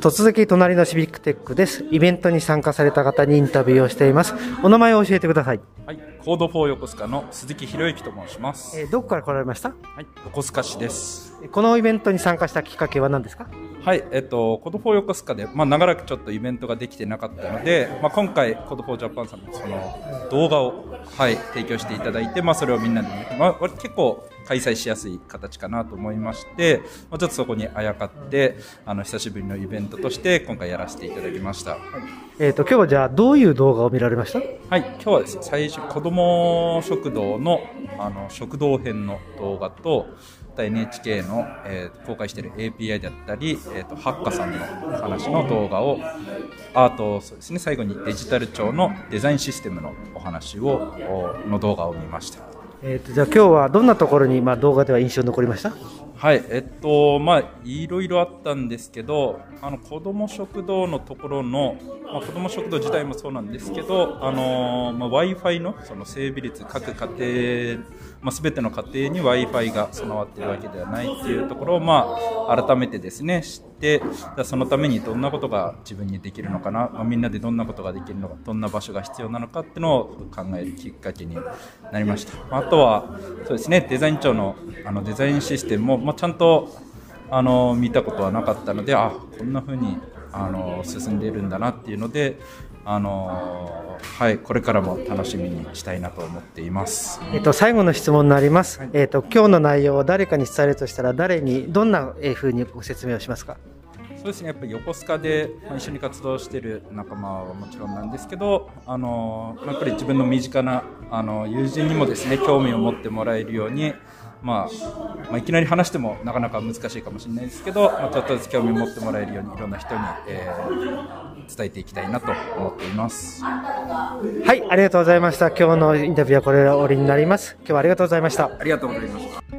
突撃隣のシビックテックです。イベントに参加された方にインタビューをしています。お名前を教えてください。はい、 Code for 横須賀の鈴木宏之と申します。えーどこから来られました？はい、横須賀市です。このイベントに参加したきっかけは何ですか？はい、えっと、 Code for 横須賀で、まあ、長らくちょっとイベントができてなかったので、まあ、今回、 Code for Japan さんのその動画を、はい、提供していただいて、まあ、それをみんなでまあ、結構開催しやすい形かなと思いまして、まあ、ちょっとそこにあやかって、あの、久しぶりのイベントとして、今回やらせていただきました。えっ、と、今日はじゃあどういう動画を見られました？はい、今日はですね、最初、子ども食堂のあの食堂編の動画と、NHK の、えー公開している API であったり、えーと、ハッカさんの話の動画を、あと、そうですね、最後にデジタル庁のデザインシステムのお話を、おの動画を見ました。えっ、と、じゃあ今日はどんなところに、まあ、動画では印象に残りました？はい、えっと、まあ、いろいろあったんですけど、あの、子供食堂のところの、まあ、子供食堂自体もそうなんですけど、あの、まあ、Wi-Fi のその整備率、各家庭、まあ、すべての家庭に Wi-Fi が備わっているわけではないっていうところを、まあ、改めてですね、知って、そのためにどんなことが自分にできるのかな、まあ、みんなでどんなことができるのか、どんな場所が必要なのかっていうのを考えるきっかけになりました。まああとは、そうですね、デザイン庁のあのデザインシステムも、ま、ちゃんとあの見たことはなかったので、あこんな風にあの進んでいるんだなっていうので、あのはい、これからも楽しみにしたいなと思っています。えっ、と、最後の質問になります。えっ、と、今日の内容を誰かに伝えるとしたら、誰に、どんな風にご説明をしますか？そうですね、やっぱり横須賀でまあ一緒に活動している仲間はもちろんなんですけど、あのまあやっぱり自分の身近なあの友人にもですね興味を持ってもらえるように、まあまあ、いきなり話してもなかなか難しいかもしれないですけど、まあ、ちょっとずつ興味を持ってもらえるようにいろんな人に、えー伝えていきたいなと思っています。はい、ありがとうございました。今日のインタビューはこれで終わりになります。今日はありがとうございました。ありがとうございました。